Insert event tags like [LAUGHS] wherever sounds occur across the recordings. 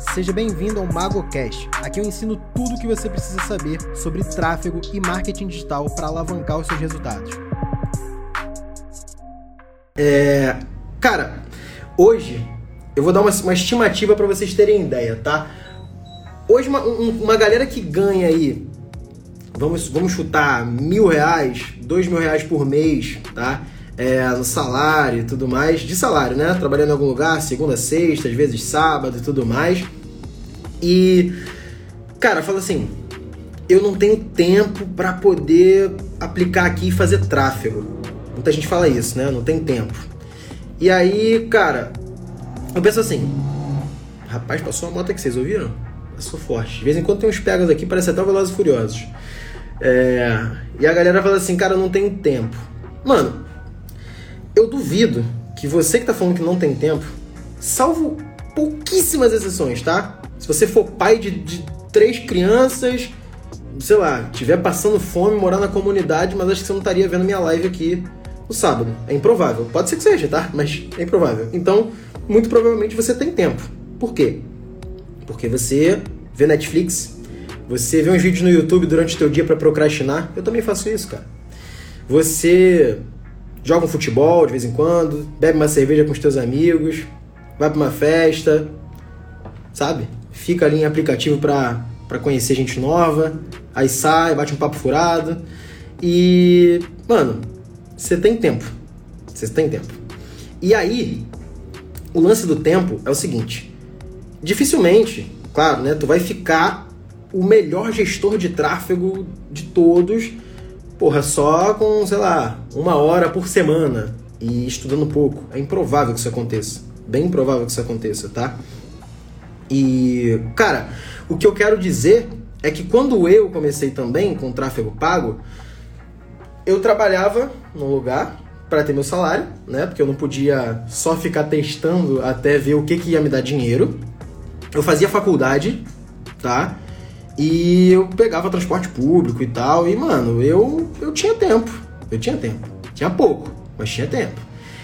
Seja bem-vindo ao MagoCast. Aqui eu ensino tudo o que você precisa saber sobre tráfego e marketing digital para alavancar os seus resultados. É, cara, hoje eu vou dar uma, uma estimativa para vocês terem ideia, tá? Hoje uma, um, uma galera que ganha aí, vamos, vamos chutar mil reais, dois mil reais por mês, tá? É, no salário e tudo mais, de salário, né? Trabalhando em algum lugar, segunda, sexta, às vezes sábado e tudo mais. E, cara, fala assim, eu não tenho tempo para poder aplicar aqui e fazer tráfego. Muita gente fala isso, né? Não tem tempo. E aí, cara, eu penso assim, rapaz, passou uma moto aqui, vocês ouviram? Passou forte. De vez em quando tem uns pegas aqui, parece até Velozes e Furiosos. É... E a galera fala assim, cara, eu não tenho tempo. Mano, eu duvido que você que tá falando que não tem tempo, salvo pouquíssimas exceções, tá? Se você for pai de, de três crianças, sei lá, tiver passando fome, morar na comunidade, mas acho que você não estaria vendo minha live aqui no sábado. É improvável. Pode ser que seja, tá? Mas é improvável. Então, muito provavelmente você tem tempo. Por quê? Porque você vê Netflix, você vê uns vídeos no YouTube durante o teu dia para procrastinar. Eu também faço isso, cara. Você joga um futebol de vez em quando, bebe uma cerveja com os teus amigos, vai para uma festa, sabe? fica ali em aplicativo para conhecer gente nova, aí sai, bate um papo furado. E, mano, você tem tempo. Você tem tempo. E aí, o lance do tempo é o seguinte: dificilmente, claro, né, tu vai ficar o melhor gestor de tráfego de todos, porra, só com, sei lá, uma hora por semana e estudando pouco. É improvável que isso aconteça. Bem improvável que isso aconteça, tá? E, cara, o que eu quero dizer é que quando eu comecei também com tráfego pago, eu trabalhava num lugar para ter meu salário, né? Porque eu não podia só ficar testando até ver o que, que ia me dar dinheiro. Eu fazia faculdade, tá? E eu pegava transporte público e tal. E, mano, eu, eu tinha tempo. Eu tinha tempo. Tinha pouco, mas tinha tempo.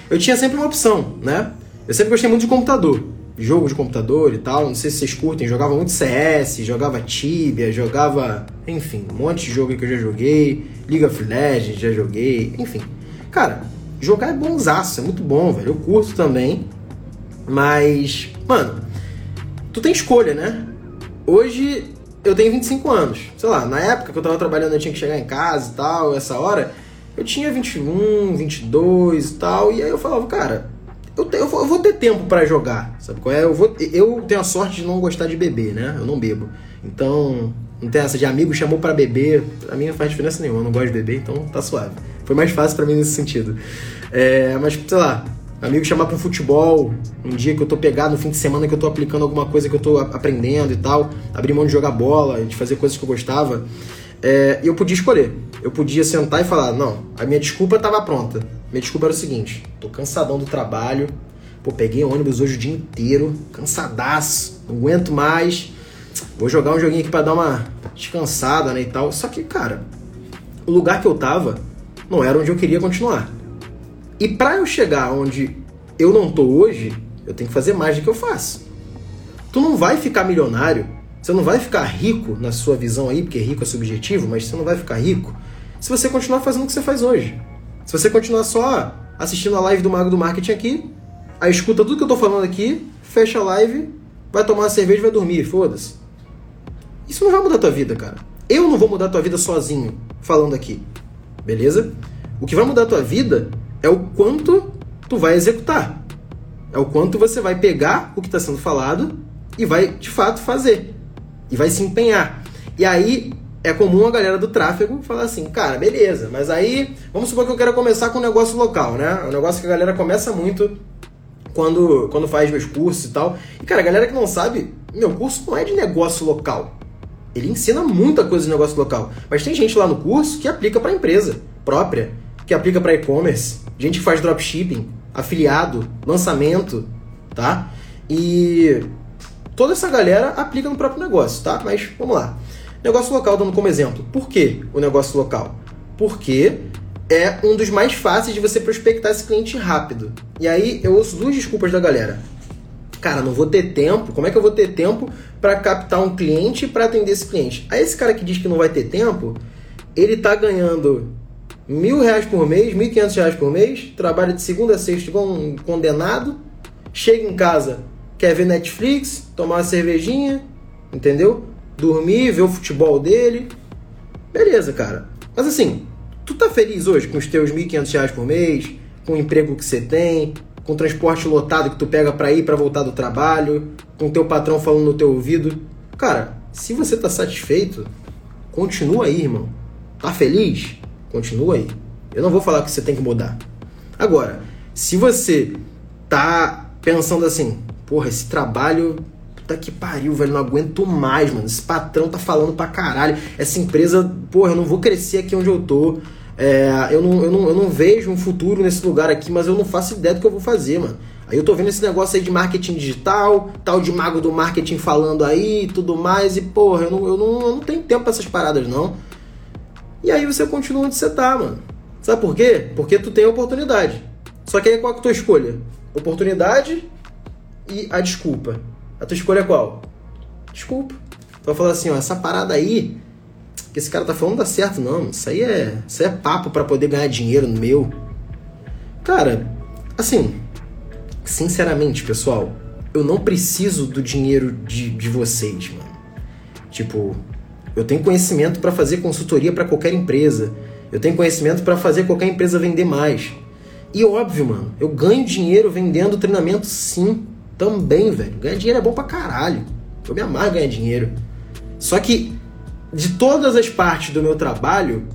Eu tinha sempre uma opção, né? Eu sempre gostei muito de computador jogo de computador e tal. Não sei se vocês curtem, jogava muito CS, jogava Tibia, jogava, enfim, um monte de jogo que eu já joguei. League of Legends já joguei, enfim. Cara, jogar é bonzaço, é muito bom, velho. Eu curto também. Mas, mano, tu tem escolha, né? Hoje eu tenho 25 anos. Sei lá, na época que eu tava trabalhando, eu tinha que chegar em casa e tal, essa hora, eu tinha 21, 22 e tal. E aí eu falava, cara, eu, eu, vou, eu vou ter tempo para jogar, sabe qual é? Eu, vou, eu tenho a sorte de não gostar de beber, né? Eu não bebo. Então, não tem essa de amigo chamou para beber. Pra mim não faz diferença nenhuma, eu não gosto de beber, então tá suave. Foi mais fácil para mim nesse sentido. É, mas, sei lá, amigo chamar para futebol, um dia que eu tô pegado, no fim de semana que eu tô aplicando alguma coisa que eu tô aprendendo e tal, abrir mão de jogar bola, de fazer coisas que eu gostava. É, eu podia escolher. Eu podia sentar e falar: não, a minha desculpa estava pronta. Minha desculpa era o seguinte: tô cansadão do trabalho, pô, peguei ônibus hoje o dia inteiro, cansadaço, não aguento mais. Vou jogar um joguinho aqui para dar uma descansada, né, e tal. Só que, cara, o lugar que eu tava não era onde eu queria continuar. E para eu chegar onde eu não tô hoje, eu tenho que fazer mais do que eu faço. Tu não vai ficar milionário, você não vai ficar rico na sua visão aí, porque rico é subjetivo, mas você não vai ficar rico se você continuar fazendo o que você faz hoje. Se você continuar só assistindo a live do Mago do Marketing aqui, aí escuta tudo que eu tô falando aqui, fecha a live, vai tomar uma cerveja e vai dormir, foda-se. Isso não vai mudar a tua vida, cara. Eu não vou mudar a tua vida sozinho, falando aqui. Beleza? O que vai mudar a tua vida é o quanto tu vai executar. É o quanto você vai pegar o que está sendo falado e vai, de fato, fazer. E vai se empenhar. E aí, é comum a galera do tráfego falar assim, cara, beleza, mas aí vamos supor que eu quero começar com um negócio local, né? Um negócio que a galera começa muito quando, quando faz meus cursos e tal. E, cara, a galera que não sabe, meu curso não é de negócio local. Ele ensina muita coisa de negócio local. Mas tem gente lá no curso que aplica para empresa própria, que aplica para e-commerce, gente que faz dropshipping, afiliado, lançamento, tá? E toda essa galera aplica no próprio negócio, tá? Mas vamos lá. Negócio local, dando como exemplo. Por que o negócio local? Porque é um dos mais fáceis de você prospectar esse cliente rápido. E aí eu ouço duas desculpas da galera. cara, não vou ter tempo. Como é que eu vou ter tempo para captar um cliente para atender esse cliente? Aí esse cara que diz que não vai ter tempo, ele tá ganhando mil reais por mês, mil quinhentos reais por mês, trabalha de segunda a sexta igual um condenado, chega em casa, quer ver Netflix, tomar uma cervejinha, entendeu? Dormir, ver o futebol dele. Beleza, cara. Mas assim, tu tá feliz hoje com os teus 1.500 reais por mês, com o emprego que você tem, com o transporte lotado que tu pega para ir para voltar do trabalho, com o teu patrão falando no teu ouvido? Cara, se você tá satisfeito, continua aí, irmão. Tá feliz? Continua aí. Eu não vou falar que você tem que mudar. Agora, se você tá pensando assim, porra, esse trabalho Puta que pariu, velho, não aguento mais, mano. Esse patrão tá falando pra caralho. Essa empresa, porra, eu não vou crescer aqui onde eu tô. É, eu, não, eu, não, eu não vejo um futuro nesse lugar aqui, mas eu não faço ideia do que eu vou fazer, mano. Aí eu tô vendo esse negócio aí de marketing digital, tal de mago do marketing falando aí e tudo mais, e porra, eu não, eu não, eu não tenho tempo pra essas paradas, não. E aí você continua onde você tá, mano. Sabe por quê? Porque tu tem oportunidade. Só que aí qual é a tua escolha? Oportunidade e a desculpa. A tua escolha é qual? Desculpa. Tu vai falar assim, ó, essa parada aí que esse cara tá falando não dá certo, não. Isso aí é, isso aí é papo para poder ganhar dinheiro no meu. Cara, assim, sinceramente, pessoal, eu não preciso do dinheiro de, de vocês, mano. Tipo, eu tenho conhecimento para fazer consultoria para qualquer empresa. Eu tenho conhecimento para fazer qualquer empresa vender mais. E óbvio, mano, eu ganho dinheiro vendendo treinamento sim. Também, velho. Ganhar dinheiro é bom pra caralho. Eu me amarro ganhar dinheiro. Só que, de todas as partes do meu trabalho,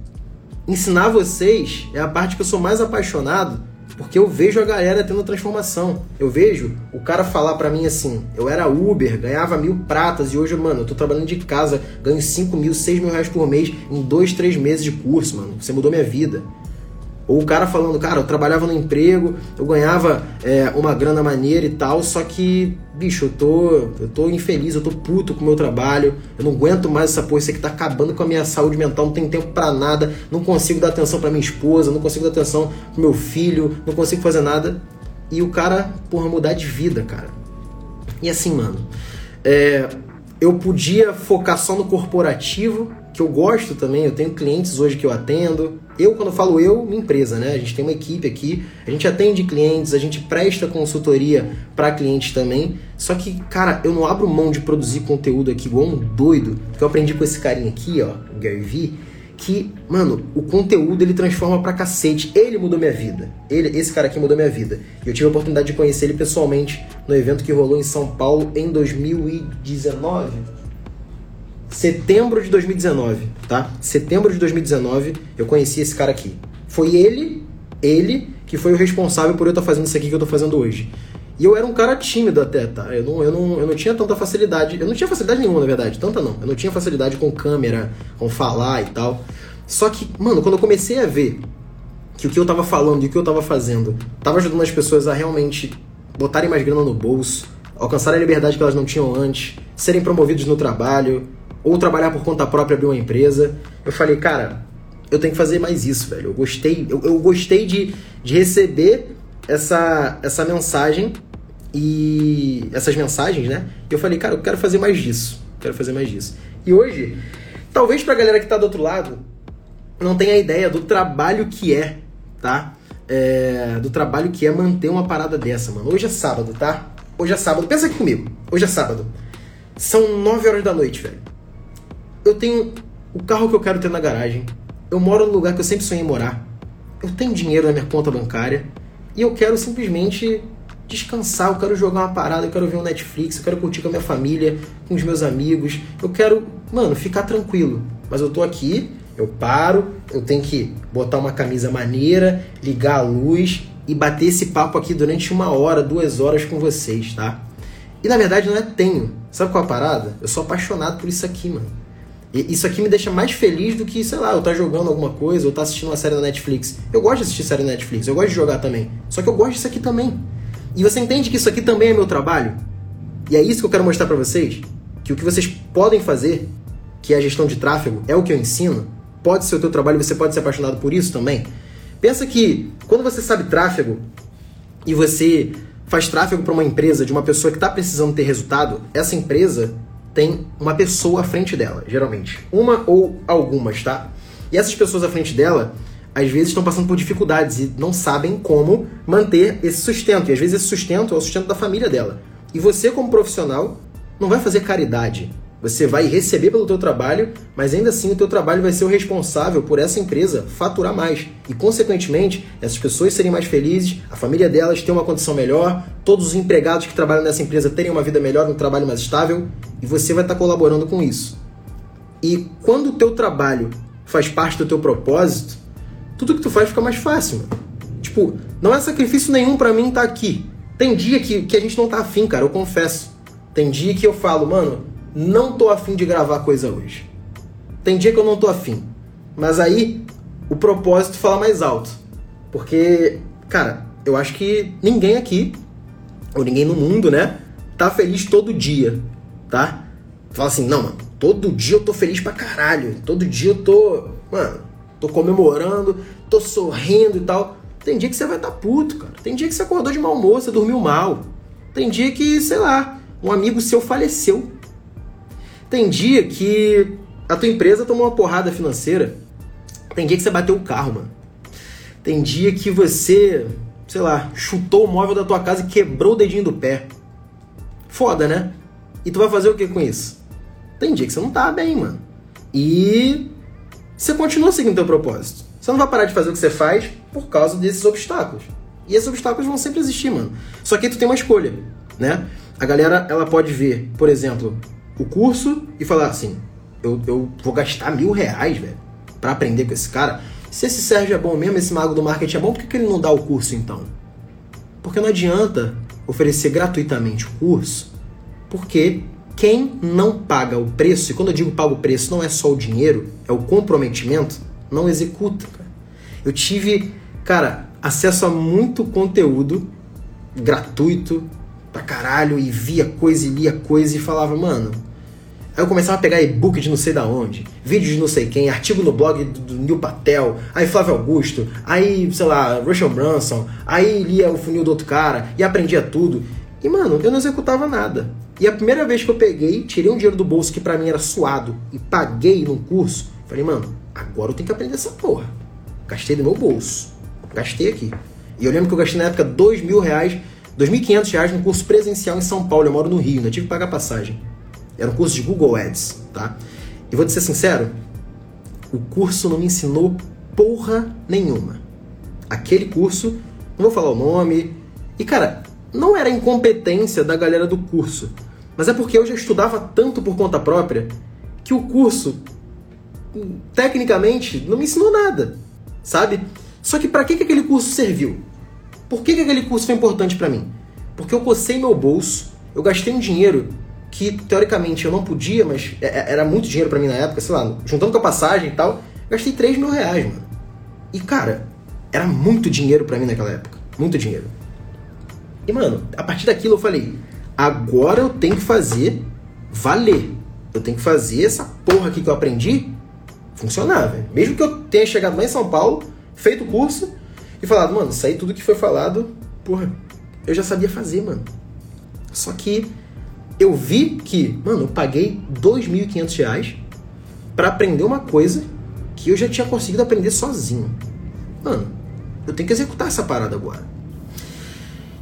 ensinar vocês é a parte que eu sou mais apaixonado, porque eu vejo a galera tendo transformação. Eu vejo o cara falar para mim assim: eu era Uber, ganhava mil pratas e hoje, mano, eu tô trabalhando de casa, ganho 5 mil, 6 mil reais por mês em dois, três meses de curso, mano. Você mudou minha vida. Ou o cara falando, cara, eu trabalhava no emprego, eu ganhava é, uma grana maneira e tal, só que, bicho, eu tô, eu tô infeliz, eu tô puto com o meu trabalho, eu não aguento mais essa porra, isso aqui tá acabando com a minha saúde mental, não tenho tempo para nada, não consigo dar atenção para minha esposa, não consigo dar atenção pro meu filho, não consigo fazer nada. E o cara, porra, mudar de vida, cara. E assim, mano, é, eu podia focar só no corporativo, que eu gosto também, eu tenho clientes hoje que eu atendo. Eu, quando falo eu, minha empresa, né? A gente tem uma equipe aqui, a gente atende clientes, a gente presta consultoria para clientes também. Só que, cara, eu não abro mão de produzir conteúdo aqui igual um doido, que eu aprendi com esse carinha aqui, ó, o Gary Vee, que, mano, o conteúdo ele transforma pra cacete. Ele mudou minha vida. Ele, esse cara aqui mudou minha vida. E eu tive a oportunidade de conhecer ele pessoalmente no evento que rolou em São Paulo em 2019 setembro de 2019, tá? Setembro de 2019, eu conheci esse cara aqui. Foi ele, ele, que foi o responsável por eu estar fazendo isso aqui que eu tô fazendo hoje. E eu era um cara tímido até, tá? Eu não, eu, não, eu não tinha tanta facilidade. Eu não tinha facilidade nenhuma, na verdade. Tanta não. Eu não tinha facilidade com câmera, com falar e tal. Só que, mano, quando eu comecei a ver que o que eu tava falando e o que eu tava fazendo tava ajudando as pessoas a realmente botarem mais grana no bolso, alcançarem a liberdade que elas não tinham antes, serem promovidos no trabalho, ou trabalhar por conta própria, abrir uma empresa. Eu falei, cara, eu tenho que fazer mais isso, velho. Eu gostei, eu, eu gostei de, de receber essa, essa mensagem e essas mensagens, né? E eu falei, cara, eu quero fazer mais disso. Quero fazer mais disso. E hoje, talvez pra galera que tá do outro lado, não tenha ideia do trabalho que é, tá? É, do trabalho que é manter uma parada dessa, mano. Hoje é sábado, tá? Hoje é sábado. Pensa aqui comigo. Hoje é sábado. São 9 horas da noite, velho eu tenho o carro que eu quero ter na garagem. Eu moro no lugar que eu sempre sonhei morar. Eu tenho dinheiro na minha conta bancária. E eu quero simplesmente descansar. Eu quero jogar uma parada. Eu quero ver um Netflix. Eu quero curtir com a minha família, com os meus amigos. Eu quero, mano, ficar tranquilo. Mas eu tô aqui, eu paro. Eu tenho que botar uma camisa maneira, ligar a luz e bater esse papo aqui durante uma hora, duas horas com vocês, tá? E na verdade não é tenho. Sabe qual é a parada? Eu sou apaixonado por isso aqui, mano. E isso aqui me deixa mais feliz do que, sei lá, eu estar tá jogando alguma coisa ou estar tá assistindo uma série na Netflix. Eu gosto de assistir série na Netflix, eu gosto de jogar também. Só que eu gosto disso aqui também. E você entende que isso aqui também é meu trabalho? E é isso que eu quero mostrar para vocês, que o que vocês podem fazer, que é a gestão de tráfego, é o que eu ensino, pode ser o teu trabalho você pode ser apaixonado por isso também. Pensa que quando você sabe tráfego e você faz tráfego para uma empresa de uma pessoa que está precisando ter resultado, essa empresa tem uma pessoa à frente dela, geralmente. Uma ou algumas, tá? E essas pessoas à frente dela, às vezes estão passando por dificuldades e não sabem como manter esse sustento. E às vezes esse sustento é o sustento da família dela. E você, como profissional, não vai fazer caridade. Você vai receber pelo teu trabalho, mas ainda assim o teu trabalho vai ser o responsável por essa empresa faturar mais. E, consequentemente, essas pessoas serem mais felizes, a família delas ter uma condição melhor, todos os empregados que trabalham nessa empresa terem uma vida melhor, um trabalho mais estável, e você vai estar colaborando com isso. E quando o teu trabalho faz parte do teu propósito, tudo que tu faz fica mais fácil. Mano. Tipo, não é sacrifício nenhum para mim estar tá aqui. Tem dia que, que a gente não tá afim, cara, eu confesso. Tem dia que eu falo, mano, não tô afim de gravar coisa hoje. Tem dia que eu não tô afim. Mas aí o propósito fala mais alto. Porque, cara, eu acho que ninguém aqui, ou ninguém no mundo, né, tá feliz todo dia, tá? Fala assim, não, mano, todo dia eu tô feliz pra caralho. Todo dia eu tô, mano, tô comemorando, tô sorrindo e tal. Tem dia que você vai estar tá puto, cara. Tem dia que você acordou de mau humor, você dormiu mal. Tem dia que, sei lá, um amigo seu faleceu. Tem dia que a tua empresa tomou uma porrada financeira. Tem dia que você bateu o carro, mano. Tem dia que você, sei lá, chutou o móvel da tua casa e quebrou o dedinho do pé. Foda, né? E tu vai fazer o que com isso? Tem dia que você não tá bem, mano. E você continua seguindo teu propósito. Você não vai parar de fazer o que você faz por causa desses obstáculos. E esses obstáculos vão sempre existir, mano. Só que tu tem uma escolha, né? A galera, ela pode ver, por exemplo, o curso e falar assim: eu, eu vou gastar mil reais, velho, pra aprender com esse cara. Se esse Sérgio é bom mesmo, esse mago do marketing é bom, por que, que ele não dá o curso então? Porque não adianta oferecer gratuitamente o curso, porque quem não paga o preço, e quando eu digo paga o preço, não é só o dinheiro, é o comprometimento, não executa. Eu tive, cara, acesso a muito conteúdo gratuito pra caralho e via coisa e lia coisa e falava, mano, Aí eu começava a pegar e-book de não sei da onde, vídeos de não sei quem, artigo no blog do, do Neil Patel, aí Flávio Augusto, aí, sei lá, Russell Brunson, aí lia o funil do outro cara e aprendia tudo. E, mano, eu não executava nada. E a primeira vez que eu peguei, tirei um dinheiro do bolso que para mim era suado e paguei num curso, falei, mano, agora eu tenho que aprender essa porra. Gastei do meu bolso. Gastei aqui. E eu lembro que eu gastei na época dois mil reais, dois mil quinhentos reais num curso presencial em São Paulo. Eu moro no Rio, ainda tive que pagar passagem. Era um curso de Google Ads, tá? E vou te ser sincero, o curso não me ensinou porra nenhuma. Aquele curso, não vou falar o nome, e cara, não era incompetência da galera do curso, mas é porque eu já estudava tanto por conta própria que o curso, tecnicamente, não me ensinou nada, sabe? Só que para que, que aquele curso serviu? Por que, que aquele curso foi importante para mim? Porque eu cocei meu bolso, eu gastei um dinheiro que teoricamente eu não podia, mas é, é, era muito dinheiro para mim na época, sei lá, juntando com a passagem e tal, gastei 3 mil reais, mano. E cara, era muito dinheiro para mim naquela época. Muito dinheiro. E mano, a partir daquilo eu falei, agora eu tenho que fazer valer. Eu tenho que fazer essa porra aqui que eu aprendi funcionar, velho. Mesmo que eu tenha chegado lá em São Paulo, feito o curso e falado, mano, isso tudo que foi falado, porra, eu já sabia fazer, mano. Só que eu vi que, mano, eu paguei R$ 2.500 para aprender uma coisa que eu já tinha conseguido aprender sozinho. Mano, eu tenho que executar essa parada agora.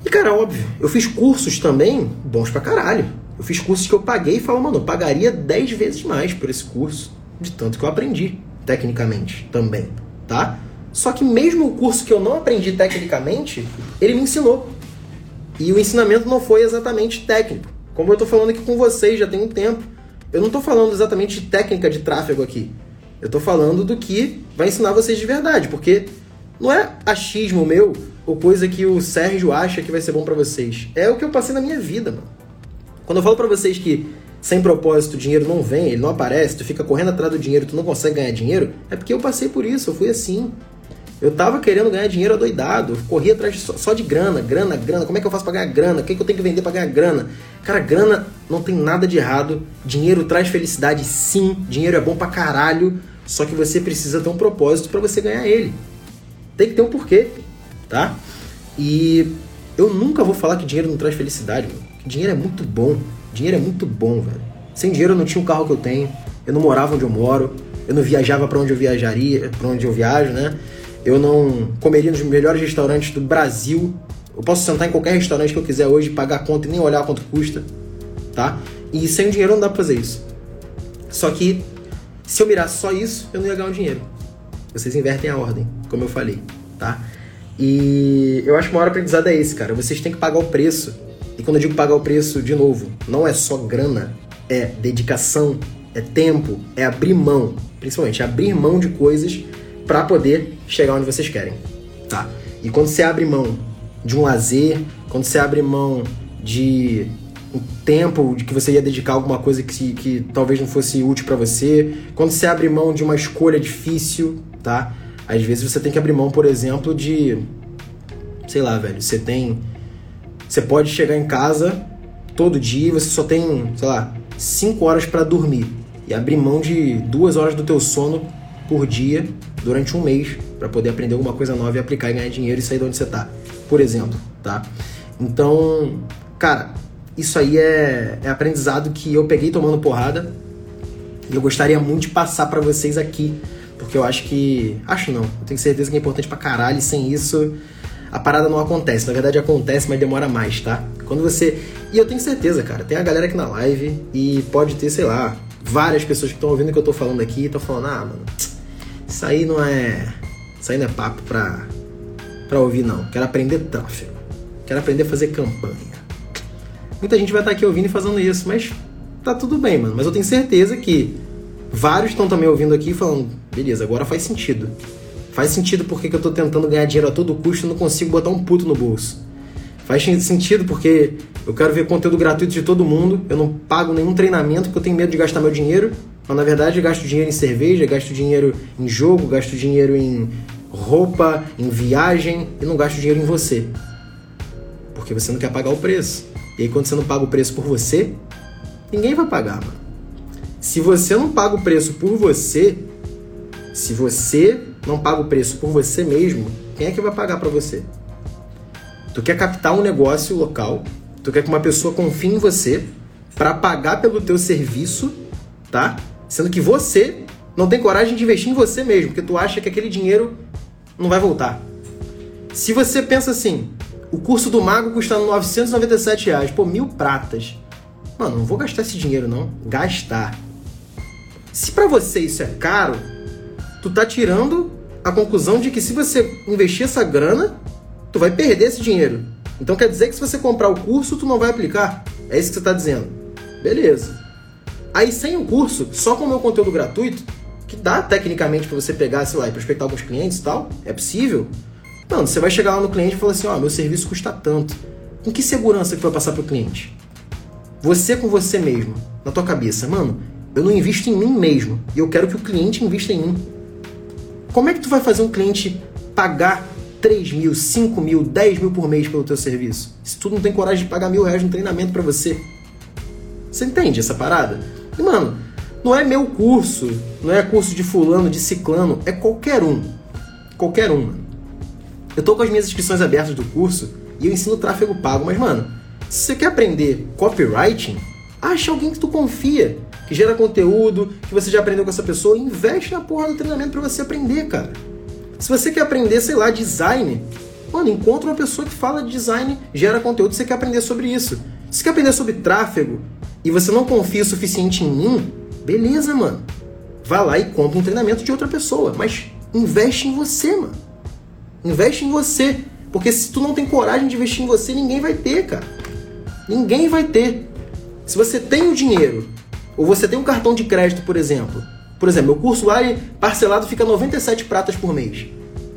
Cara, óbvio, eu fiz cursos também bons pra caralho. Eu fiz cursos que eu paguei e falo, mano, eu pagaria 10 vezes mais por esse curso, de tanto que eu aprendi, tecnicamente também, tá? Só que mesmo o curso que eu não aprendi tecnicamente, ele me ensinou. E o ensinamento não foi exatamente técnico. Como eu estou falando aqui com vocês já tem um tempo, eu não estou falando exatamente de técnica de tráfego aqui. Eu estou falando do que vai ensinar vocês de verdade, porque não é achismo meu ou coisa que o Sérgio acha que vai ser bom para vocês. É o que eu passei na minha vida, mano. Quando eu falo para vocês que sem propósito o dinheiro não vem, ele não aparece, tu fica correndo atrás do dinheiro, tu não consegue ganhar dinheiro, é porque eu passei por isso, eu fui assim. Eu tava querendo ganhar dinheiro adoidado, corria atrás só de grana, grana, grana. Como é que eu faço pra ganhar grana? O que, é que eu tenho que vender pra ganhar grana? Cara, grana não tem nada de errado. Dinheiro traz felicidade, sim. Dinheiro é bom pra caralho. Só que você precisa ter um propósito para você ganhar ele. Tem que ter um porquê, tá? E Eu nunca vou falar que dinheiro não traz felicidade, mano. Dinheiro é muito bom. Dinheiro é muito bom, velho. Sem dinheiro eu não tinha o carro que eu tenho. Eu não morava onde eu moro. Eu não viajava para onde eu viajaria, para onde eu viajo, né? Eu não comeria nos melhores restaurantes do Brasil. Eu posso sentar em qualquer restaurante que eu quiser hoje, pagar a conta e nem olhar quanto custa, tá? E sem dinheiro não dá pra fazer isso. Só que se eu mirasse só isso, eu não ia ganhar o dinheiro. Vocês invertem a ordem, como eu falei, tá? E eu acho que o maior aprendizado é esse, cara. Vocês têm que pagar o preço. E quando eu digo pagar o preço, de novo, não é só grana, é dedicação, é tempo, é abrir mão, principalmente abrir mão de coisas para poder chegar onde vocês querem, tá? E quando você abre mão de um lazer, quando você abre mão de um tempo de que você ia dedicar alguma coisa que, que talvez não fosse útil para você, quando você abre mão de uma escolha difícil, tá? Às vezes você tem que abrir mão, por exemplo, de sei lá, velho, você tem você pode chegar em casa todo dia, você só tem, sei lá, 5 horas para dormir e abrir mão de duas horas do teu sono por dia durante um mês para poder aprender alguma coisa nova e aplicar e ganhar dinheiro e sair de onde você tá, por exemplo, tá? Então, cara, isso aí é, é aprendizado que eu peguei tomando porrada e eu gostaria muito de passar para vocês aqui, porque eu acho que, acho não, eu tenho certeza que é importante pra caralho e sem isso a parada não acontece. Na verdade acontece, mas demora mais, tá? Quando você. E eu tenho certeza, cara, tem a galera aqui na live e pode ter, sei lá, várias pessoas que estão ouvindo o que eu tô falando aqui e estão falando, ah, mano, isso aí não é. Isso aí não é papo pra, pra ouvir, não. Quero aprender tráfego. Quero aprender a fazer campanha. Muita gente vai estar aqui ouvindo e fazendo isso, mas tá tudo bem, mano. Mas eu tenho certeza que vários estão também ouvindo aqui falando, beleza, agora faz sentido. Faz sentido porque que eu tô tentando ganhar dinheiro a todo custo e não consigo botar um puto no bolso. Faz sentido porque eu quero ver conteúdo gratuito de todo mundo, eu não pago nenhum treinamento porque eu tenho medo de gastar meu dinheiro, mas na verdade eu gasto dinheiro em cerveja, gasto dinheiro em jogo, gasto dinheiro em roupa, em viagem e não gasto dinheiro em você. Porque você não quer pagar o preço. E aí quando você não paga o preço por você, ninguém vai pagar, mano. Se você não paga o preço por você, se você não paga o preço por você mesmo, quem é que vai pagar para você? Tu quer captar um negócio local, tu quer que uma pessoa confie em você para pagar pelo teu serviço, tá? Sendo que você não tem coragem de investir em você mesmo, porque tu acha que aquele dinheiro não vai voltar. Se você pensa assim, o curso do mago custando 997 reais, pô, mil pratas. Mano, não vou gastar esse dinheiro não. Gastar. Se para você isso é caro, tu tá tirando a conclusão de que se você investir essa grana, tu vai perder esse dinheiro. Então quer dizer que se você comprar o curso, tu não vai aplicar. É isso que você está dizendo. Beleza. Aí sem o curso, só com o meu conteúdo gratuito, que dá tecnicamente para você pegar, sei lá, e prospectar alguns clientes e tal, é possível. Mano, você vai chegar lá no cliente e falar assim, ó, oh, meu serviço custa tanto. Com que segurança que vai passar pro cliente? Você com você mesmo, na tua cabeça, mano, eu não invisto em mim mesmo e eu quero que o cliente invista em mim. Como é que tu vai fazer um cliente pagar 3 mil, 5 mil, 10 mil por mês pelo teu serviço? Se tu não tem coragem de pagar mil reais no treinamento para você. Você entende essa parada? E, mano, não é meu curso, não é curso de fulano, de ciclano, é qualquer um. Qualquer um, mano. Eu tô com as minhas inscrições abertas do curso e eu ensino tráfego pago, mas, mano, se você quer aprender copywriting, acha alguém que tu confia que gera conteúdo, que você já aprendeu com essa pessoa, investe na porra do treinamento para você aprender, cara. Se você quer aprender, sei lá, design, mano, encontra uma pessoa que fala de design, gera conteúdo, você quer aprender sobre isso. Se você quer aprender sobre tráfego e você não confia o suficiente em mim, beleza, mano. Vai lá e compra um treinamento de outra pessoa, mas investe em você, mano. Investe em você, porque se tu não tem coragem de investir em você, ninguém vai ter, cara. Ninguém vai ter. Se você tem o dinheiro ou você tem um cartão de crédito, por exemplo. Por exemplo, meu curso lá parcelado fica 97 pratas por mês.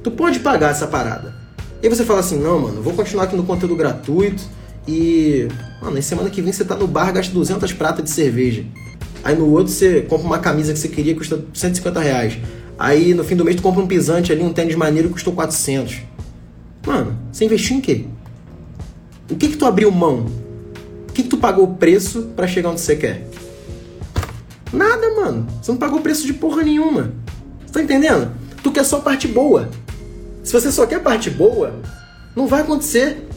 Tu pode pagar essa parada. E você fala assim, não, mano, vou continuar aqui no conteúdo gratuito e... Mano, na semana que vem você tá no bar, gasta 200 pratas de cerveja. Aí no outro você compra uma camisa que você queria, custa 150 reais. Aí no fim do mês tu compra um pisante ali, um tênis maneiro que custou 400. Mano, você investiu em quê? O que que tu abriu mão? O que que tu pagou o preço para chegar onde você quer? Nada, mano. Você não pagou preço de porra nenhuma. Você tá entendendo? Tu quer só parte boa. Se você só quer parte boa, não vai acontecer.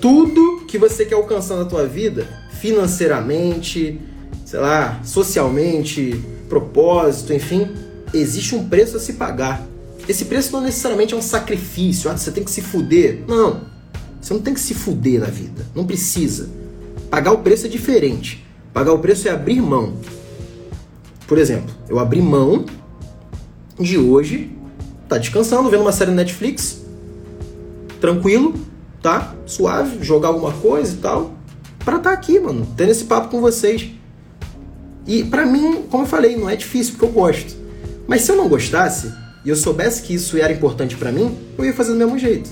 tudo que você quer alcançar na tua vida, financeiramente, sei lá, socialmente, propósito, enfim, existe um preço a se pagar. Esse preço não necessariamente é um sacrifício, ah, você tem que se fuder. Não. Você não tem que se fuder na vida. Não precisa. Pagar o preço é diferente. Pagar o preço é abrir mão. Por exemplo, eu abri mão de hoje, tá descansando, vendo uma série no Netflix, tranquilo, tá? Suave, jogar alguma coisa e tal, para estar tá aqui, mano, tendo esse papo com vocês. E para mim, como eu falei, não é difícil porque eu gosto. Mas se eu não gostasse e eu soubesse que isso era importante para mim, eu ia fazer do mesmo jeito.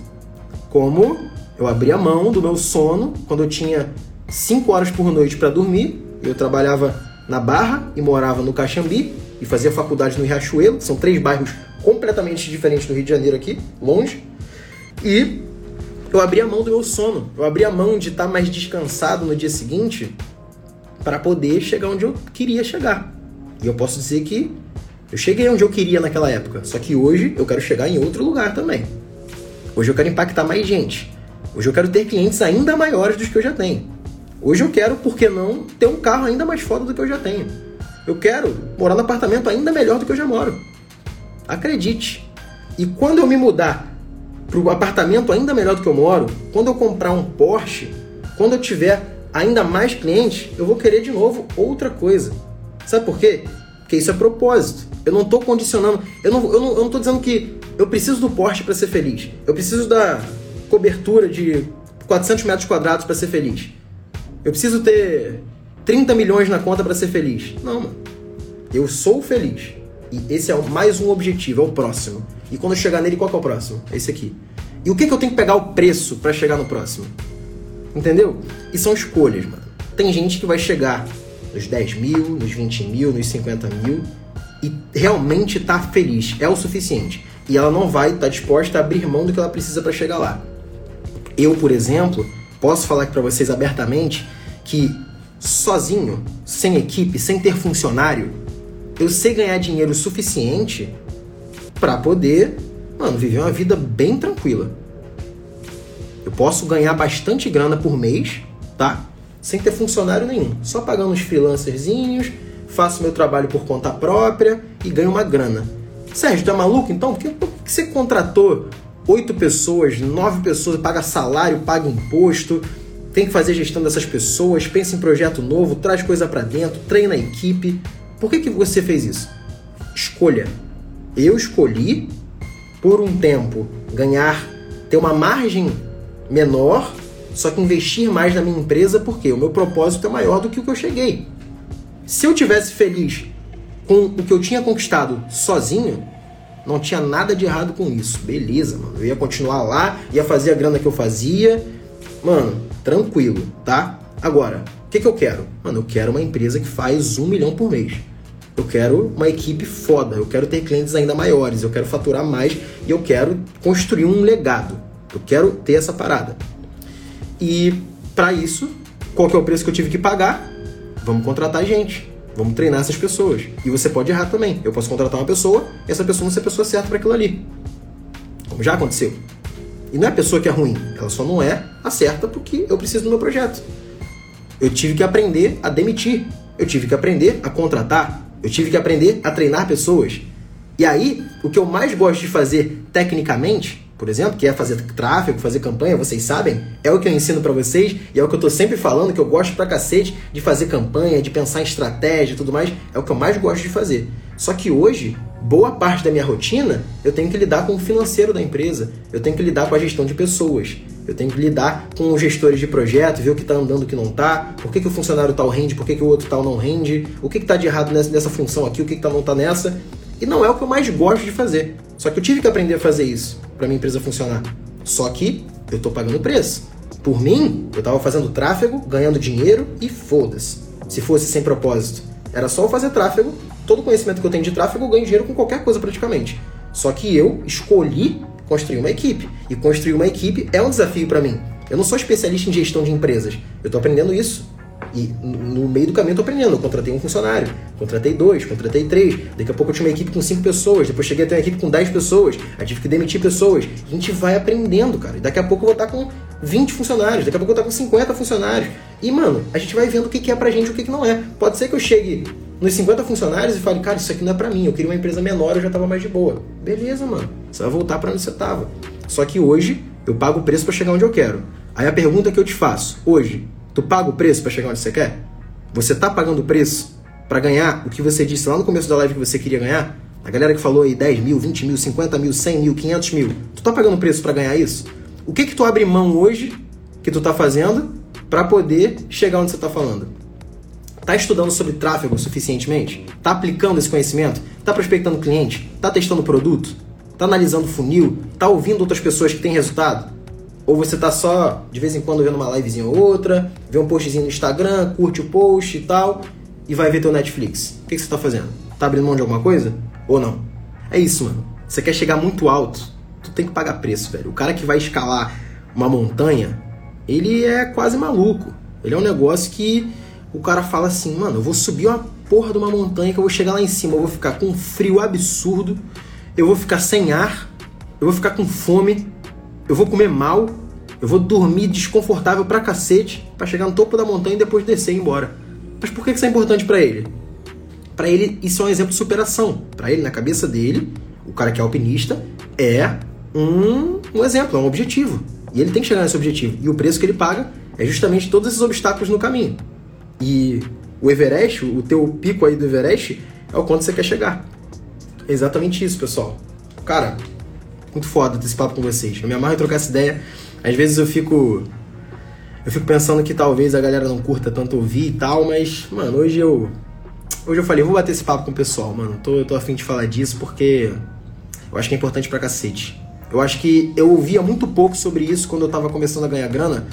Como eu abri a mão do meu sono quando eu tinha 5 horas por noite para dormir, eu trabalhava na Barra e morava no Caxambi e fazia faculdade no Riachuelo, são três bairros completamente diferentes do Rio de Janeiro aqui, longe. E eu abri a mão do meu sono, eu abri a mão de estar mais descansado no dia seguinte para poder chegar onde eu queria chegar. E eu posso dizer que eu cheguei onde eu queria naquela época, só que hoje eu quero chegar em outro lugar também. Hoje eu quero impactar mais gente. Hoje eu quero ter clientes ainda maiores dos que eu já tenho. Hoje eu quero, por que não, ter um carro ainda mais foda do que eu já tenho. Eu quero morar num apartamento ainda melhor do que eu já moro. Acredite. E quando eu me mudar para o apartamento ainda melhor do que eu moro, quando eu comprar um Porsche, quando eu tiver ainda mais clientes, eu vou querer de novo outra coisa. Sabe por quê? Porque isso é propósito. Eu não estou condicionando. Eu não, eu, não, não dizendo que eu preciso do Porsche para ser feliz. Eu preciso da cobertura de 400 metros quadrados para ser feliz. Eu preciso ter 30 milhões na conta para ser feliz. Não, mano. Eu sou feliz. E esse é mais um objetivo, é o próximo. E quando eu chegar nele, qual é o próximo? É esse aqui. E o que, que eu tenho que pegar o preço para chegar no próximo? Entendeu? E são escolhas, mano. Tem gente que vai chegar nos 10 mil, nos 20 mil, nos 50 mil e realmente tá feliz, é o suficiente. E ela não vai estar tá disposta a abrir mão do que ela precisa para chegar lá. Eu, por exemplo, posso falar aqui para vocês abertamente que sozinho, sem equipe, sem ter funcionário, eu sei ganhar dinheiro suficiente para poder, mano, viver uma vida bem tranquila. Eu posso ganhar bastante grana por mês, tá? Sem ter funcionário nenhum, só pagando os freelancerzinhos, faço meu trabalho por conta própria e ganho uma grana. Sérgio, tá maluco então? Por que, por que você contratou oito pessoas, nove pessoas, paga salário, paga imposto, tem que fazer gestão dessas pessoas, pensa em projeto novo, traz coisa para dentro, treina a equipe. Por que, que você fez isso? Escolha. Eu escolhi, por um tempo, ganhar, ter uma margem menor, só que investir mais na minha empresa, porque o meu propósito é maior do que o que eu cheguei. Se eu tivesse feliz com o que eu tinha conquistado sozinho, não tinha nada de errado com isso. Beleza, mano. Eu ia continuar lá, ia fazer a grana que eu fazia. Mano, tranquilo, tá? Agora, o que, que eu quero? Mano, eu quero uma empresa que faz um milhão por mês. Eu quero uma equipe foda, eu quero ter clientes ainda maiores, eu quero faturar mais e eu quero construir um legado. Eu quero ter essa parada. E para isso, qual que é o preço que eu tive que pagar? Vamos contratar gente. Vamos treinar essas pessoas. E você pode errar também. Eu posso contratar uma pessoa e essa pessoa não ser a pessoa certa para aquilo ali. Como já aconteceu. E não é a pessoa que é ruim, ela só não é a certa porque eu preciso do meu projeto. Eu tive que aprender a demitir. Eu tive que aprender a contratar. Eu tive que aprender a treinar pessoas. E aí, o que eu mais gosto de fazer tecnicamente por exemplo, que é fazer tráfego, fazer campanha, vocês sabem, é o que eu ensino para vocês e é o que eu tô sempre falando, que eu gosto pra cacete de fazer campanha, de pensar em estratégia e tudo mais, é o que eu mais gosto de fazer. Só que hoje, boa parte da minha rotina, eu tenho que lidar com o financeiro da empresa, eu tenho que lidar com a gestão de pessoas, eu tenho que lidar com os gestores de projeto, ver o que está andando o que não está, por que, que o funcionário tal rende, por que, que o outro tal não rende, o que está de errado nessa, nessa função aqui, o que, que tá, não está nessa. E não é o que eu mais gosto de fazer. Só que eu tive que aprender a fazer isso para minha empresa funcionar. Só que eu tô pagando preço. Por mim, eu tava fazendo tráfego, ganhando dinheiro e foda-se. Se fosse sem propósito. Era só eu fazer tráfego, todo conhecimento que eu tenho de tráfego, eu ganho dinheiro com qualquer coisa praticamente. Só que eu escolhi construir uma equipe. E construir uma equipe é um desafio para mim. Eu não sou especialista em gestão de empresas. Eu tô aprendendo isso. E no meio do caminho eu tô aprendendo. Eu contratei um funcionário, contratei dois, contratei três. Daqui a pouco eu tinha uma equipe com cinco pessoas. Depois cheguei a ter uma equipe com dez pessoas. Aí tive que demitir pessoas. A gente vai aprendendo, cara. E daqui a pouco eu vou estar com 20 funcionários. Daqui a pouco eu vou estar com 50 funcionários. E, mano, a gente vai vendo o que é pra gente e o que não é. Pode ser que eu chegue nos 50 funcionários e fale, cara, isso aqui não é pra mim. Eu queria uma empresa menor, eu já tava mais de boa. Beleza, mano. Você vai voltar para onde você tava. Só que hoje eu pago o preço para chegar onde eu quero. Aí a pergunta que eu te faço, hoje, tu paga o preço para chegar onde você quer? Você tá pagando o preço para ganhar o que você disse lá no começo da live que você queria ganhar? A galera que falou aí 10 mil, 20 mil, 50 mil, 100 mil, 500 mil. Tu tá pagando preço para ganhar isso? O que que tu abre mão hoje que tu tá fazendo para poder chegar onde você tá falando? Tá estudando sobre tráfego suficientemente? Tá aplicando esse conhecimento? Tá prospectando cliente? Tá testando produto? Tá analisando funil? Tá ouvindo outras pessoas que têm resultado? Ou você tá só de vez em quando vendo uma livezinha ou outra, vê um postzinho no Instagram, curte o post e tal, e vai ver teu Netflix? O que, que você tá fazendo? Tá abrindo mão de alguma coisa? Ou não? É isso, mano. Você quer chegar muito alto, tu tem que pagar preço, velho. O cara que vai escalar uma montanha, ele é quase maluco. Ele é um negócio que o cara fala assim, mano, eu vou subir uma porra de uma montanha que eu vou chegar lá em cima, eu vou ficar com um frio absurdo, eu vou ficar sem ar, eu vou ficar com fome, eu vou comer mal, eu vou dormir desconfortável pra cacete para chegar no topo da montanha e depois descer e ir embora. Mas por que isso é importante para ele? Para ele, isso é um exemplo de superação. Para ele, na cabeça dele, o cara que é alpinista é um, um exemplo, é um objetivo. E ele tem que chegar nesse objetivo. E o preço que ele paga é justamente todos esses obstáculos no caminho. E o Everest, o teu pico aí do Everest, é o quanto você quer chegar. É exatamente isso, pessoal. Cara, muito foda esse papo com vocês. Eu me amarro em trocar essa ideia. Às vezes eu fico. Eu fico pensando que talvez a galera não curta tanto ouvir e tal, mas, mano, hoje eu. Hoje eu falei, vou bater esse papo com o pessoal, mano. Tô, tô afim de falar disso porque eu acho que é importante pra cacete. Eu acho que eu ouvia muito pouco sobre isso quando eu tava começando a ganhar grana.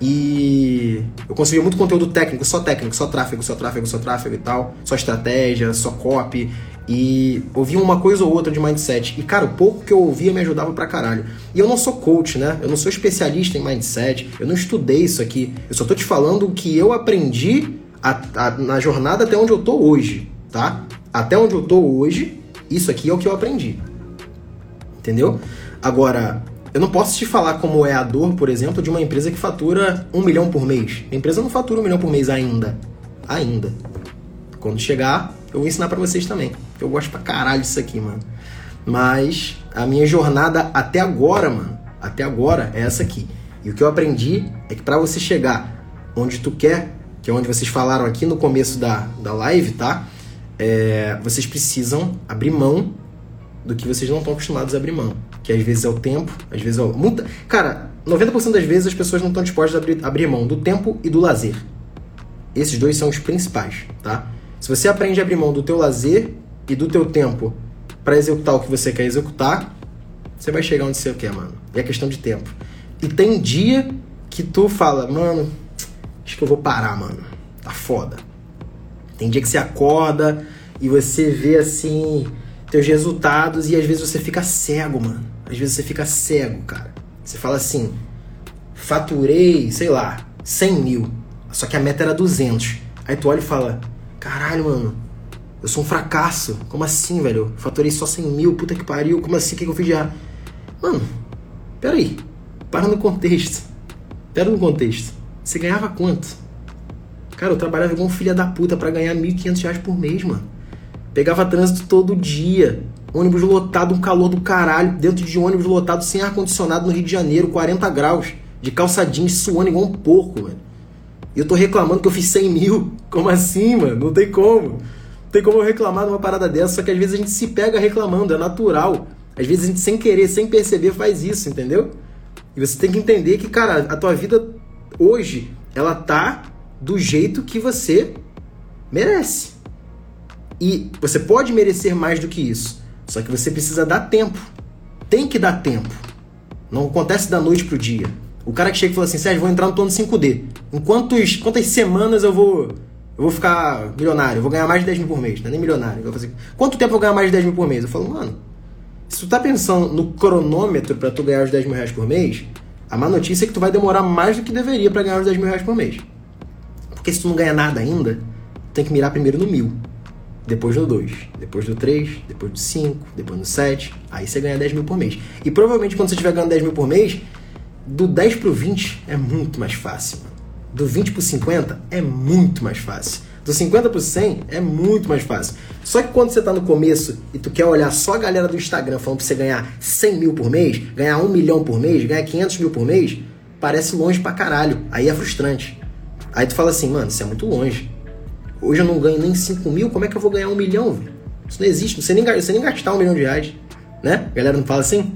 E eu consegui muito conteúdo técnico, só técnico, só tráfego, só tráfego, só tráfego e tal, só estratégia, só copy. E ouvia uma coisa ou outra de mindset. E, cara, o pouco que eu ouvia me ajudava pra caralho. E eu não sou coach, né? Eu não sou especialista em mindset. Eu não estudei isso aqui. Eu só tô te falando o que eu aprendi a, a, na jornada até onde eu tô hoje, tá? Até onde eu tô hoje, isso aqui é o que eu aprendi. Entendeu? Agora, eu não posso te falar como é a dor, por exemplo, de uma empresa que fatura um milhão por mês. A empresa não fatura um milhão por mês ainda. Ainda. Quando chegar, eu vou ensinar para vocês também. Eu gosto pra caralho disso aqui, mano. Mas a minha jornada até agora, mano, até agora é essa aqui. E o que eu aprendi é que para você chegar onde tu quer, que é onde vocês falaram aqui no começo da, da live, tá? É, vocês precisam abrir mão do que vocês não estão acostumados a abrir mão que às vezes é o tempo, às vezes é o. Muita... Cara, 90% das vezes as pessoas não estão dispostas a abrir, abrir mão do tempo e do lazer. Esses dois são os principais, tá? Se você aprende a abrir mão do teu lazer e do teu tempo para executar o que você quer executar, você vai chegar onde você quer, mano. É questão de tempo. E tem dia que tu fala, mano, acho que eu vou parar, mano. Tá foda. Tem dia que você acorda e você vê assim teus resultados e às vezes você fica cego, mano. Às vezes você fica cego, cara. Você fala assim, faturei, sei lá, 100 mil. Só que a meta era 200. Aí tu olha e fala, caralho, mano, eu sou um fracasso. Como assim, velho? faturei só 100 mil, puta que pariu. Como assim? O que, que eu fiz de errado? Mano, peraí. Para no contexto. Pera no contexto. Você ganhava quanto? Cara, eu trabalhava igual um filho da puta para ganhar 1.500 reais por mês, mano. Pegava trânsito todo dia. Ônibus lotado, um calor do caralho. Dentro de ônibus lotado, sem ar-condicionado no Rio de Janeiro, 40 graus. De calçadinho, suando igual um porco, mano. E eu tô reclamando que eu fiz 100 mil. Como assim, mano? Não tem como. Tem como eu reclamar de uma parada dessa. Só que às vezes a gente se pega reclamando, é natural. Às vezes a gente, sem querer, sem perceber, faz isso, entendeu? E você tem que entender que, cara, a tua vida hoje, ela tá do jeito que você merece. E você pode merecer mais do que isso. Só que você precisa dar tempo. Tem que dar tempo. Não acontece da noite pro dia. O cara que chega e fala assim, Sérgio, vou entrar no plano 5D. Em quantos, quantas semanas eu vou eu vou ficar milionário? Eu vou ganhar mais de 10 mil por mês. Não é nem milionário. Eu fazer, quanto tempo eu vou ganhar mais de 10 mil por mês? Eu falo, mano, se tu tá pensando no cronômetro para tu ganhar os 10 mil reais por mês, a má notícia é que tu vai demorar mais do que deveria para ganhar os 10 mil reais por mês. Porque se tu não ganha nada ainda, tem que mirar primeiro no mil. Depois no 2, depois do 3, depois do 5, depois no 7. Aí você ganha 10 mil por mês. E provavelmente quando você estiver ganhando 10 mil por mês, do 10 pro 20 é muito mais fácil. Do 20 pro 50 é muito mais fácil. Do 50 pro 100 é muito mais fácil. Só que quando você tá no começo e tu quer olhar só a galera do Instagram falando pra você ganhar 100 mil por mês, ganhar 1 milhão por mês, ganhar 500 mil por mês, parece longe pra caralho. Aí é frustrante. Aí tu fala assim, mano, isso é muito longe. Hoje eu não ganho nem 5 mil, como é que eu vou ganhar um milhão, velho? Isso não existe, nem, você nem gastar um milhão de reais, né? A galera não fala assim?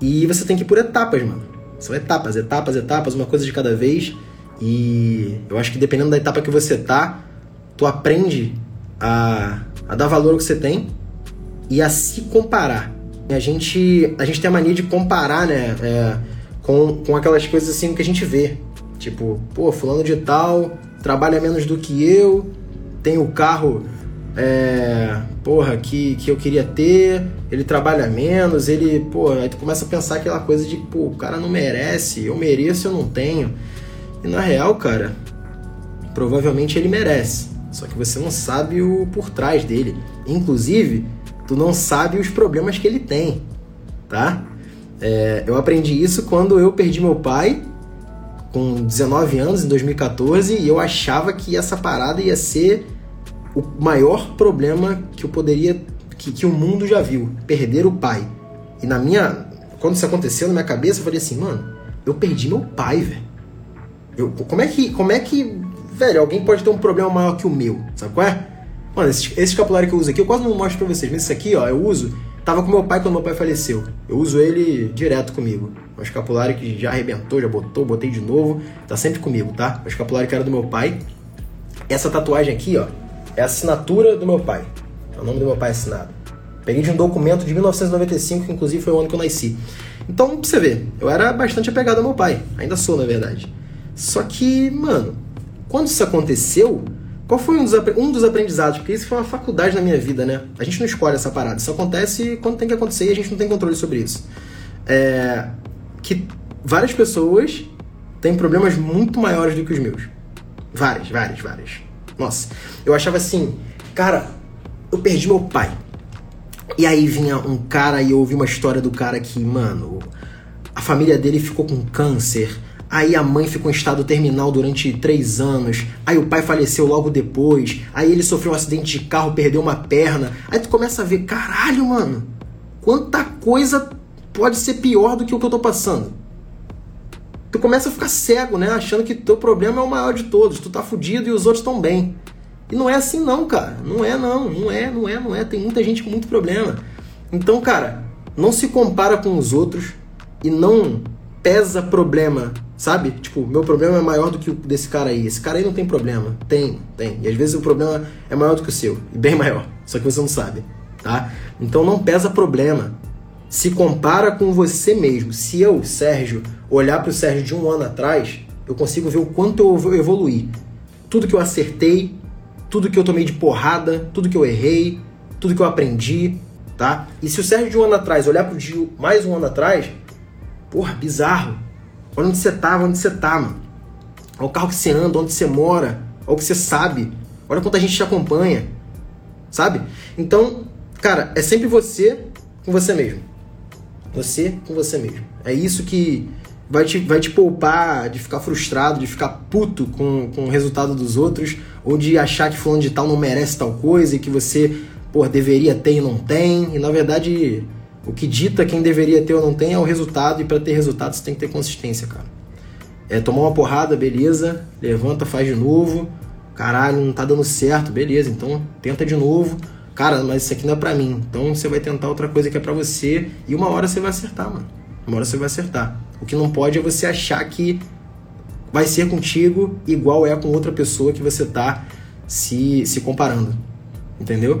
E você tem que ir por etapas, mano. São etapas, etapas, etapas, uma coisa de cada vez. E eu acho que dependendo da etapa que você tá, tu aprende a, a dar valor ao que você tem e a se comparar. A gente, a gente tem a mania de comparar, né? É, com, com aquelas coisas assim que a gente vê. Tipo, pô, fulano de tal trabalha menos do que eu, tem o carro é, porra, que, que eu queria ter, ele trabalha menos, ele, pô, aí tu começa a pensar aquela coisa de, pô, o cara não merece, eu mereço, eu não tenho. E na real, cara, provavelmente ele merece. Só que você não sabe o por trás dele. Inclusive, tu não sabe os problemas que ele tem, tá? É, eu aprendi isso quando eu perdi meu pai com 19 anos, em 2014, e eu achava que essa parada ia ser o maior problema que eu poderia. que, que o mundo já viu: perder o pai. E na minha. Quando isso aconteceu na minha cabeça, eu falei assim, mano, eu perdi meu pai, velho. Eu, como é que. Como é que. Velho, alguém pode ter um problema maior que o meu, sabe qual é? Mano, esse, esse escapulário que eu uso aqui, eu quase não mostro pra vocês, mas esse aqui, ó, eu uso. Tava com meu pai quando meu pai faleceu. Eu uso ele direto comigo. Um escapulário que já arrebentou, já botou, botei de novo. Tá sempre comigo, tá? O escapulário que era do meu pai. Essa tatuagem aqui, ó, é a assinatura do meu pai. É o nome do meu pai assinado. Peguei de um documento de 1995, que inclusive foi o ano que eu nasci. Então, pra você ver, eu era bastante apegado ao meu pai. Ainda sou, na verdade. Só que, mano, quando isso aconteceu, qual foi um dos, um dos aprendizados? Porque isso foi uma faculdade na minha vida, né? A gente não escolhe essa parada. Isso acontece quando tem que acontecer e a gente não tem controle sobre isso. É, que várias pessoas têm problemas muito maiores do que os meus. Várias, várias, várias. Nossa, eu achava assim, cara, eu perdi meu pai. E aí vinha um cara e eu ouvi uma história do cara que, mano, a família dele ficou com câncer. Aí a mãe ficou em estado terminal durante três anos. Aí o pai faleceu logo depois. Aí ele sofreu um acidente de carro, perdeu uma perna. Aí tu começa a ver, caralho, mano, quanta coisa pode ser pior do que o que eu tô passando. Tu começa a ficar cego, né? Achando que teu problema é o maior de todos. Tu tá fudido e os outros estão bem. E não é assim não, cara. Não é não. Não é, não é, não é. Tem muita gente com muito problema. Então, cara, não se compara com os outros e não pesa problema, sabe? Tipo, meu problema é maior do que o desse cara aí. Esse cara aí não tem problema. Tem, tem. E às vezes o problema é maior do que o seu. E bem [LAUGHS] maior. Só que você não sabe, tá? Então não pesa problema se compara com você mesmo. Se eu, Sérgio, olhar para o Sérgio de um ano atrás, eu consigo ver o quanto eu evoluí. Tudo que eu acertei, tudo que eu tomei de porrada, tudo que eu errei, tudo que eu aprendi, tá? E se o Sérgio de um ano atrás olhar pro Gil mais um ano atrás, porra, bizarro. Olha onde você tava, onde você tá, mano. Olha o carro que você anda, onde você mora, olha o que você sabe. Olha quanta gente te acompanha, sabe? Então, cara, é sempre você com você mesmo. Você com você mesmo. É isso que vai te, vai te poupar de ficar frustrado, de ficar puto com, com o resultado dos outros, ou de achar que fulano de tal não merece tal coisa e que você, pô, deveria ter e não tem. E na verdade, o que dita quem deveria ter ou não tem é o resultado, e para ter resultado você tem que ter consistência, cara. É tomar uma porrada, beleza, levanta, faz de novo. Caralho, não tá dando certo, beleza, então tenta de novo cara, mas isso aqui não é pra mim. Então você vai tentar outra coisa que é pra você e uma hora você vai acertar, mano. Uma hora você vai acertar. O que não pode é você achar que vai ser contigo igual é com outra pessoa que você tá se, se comparando. Entendeu?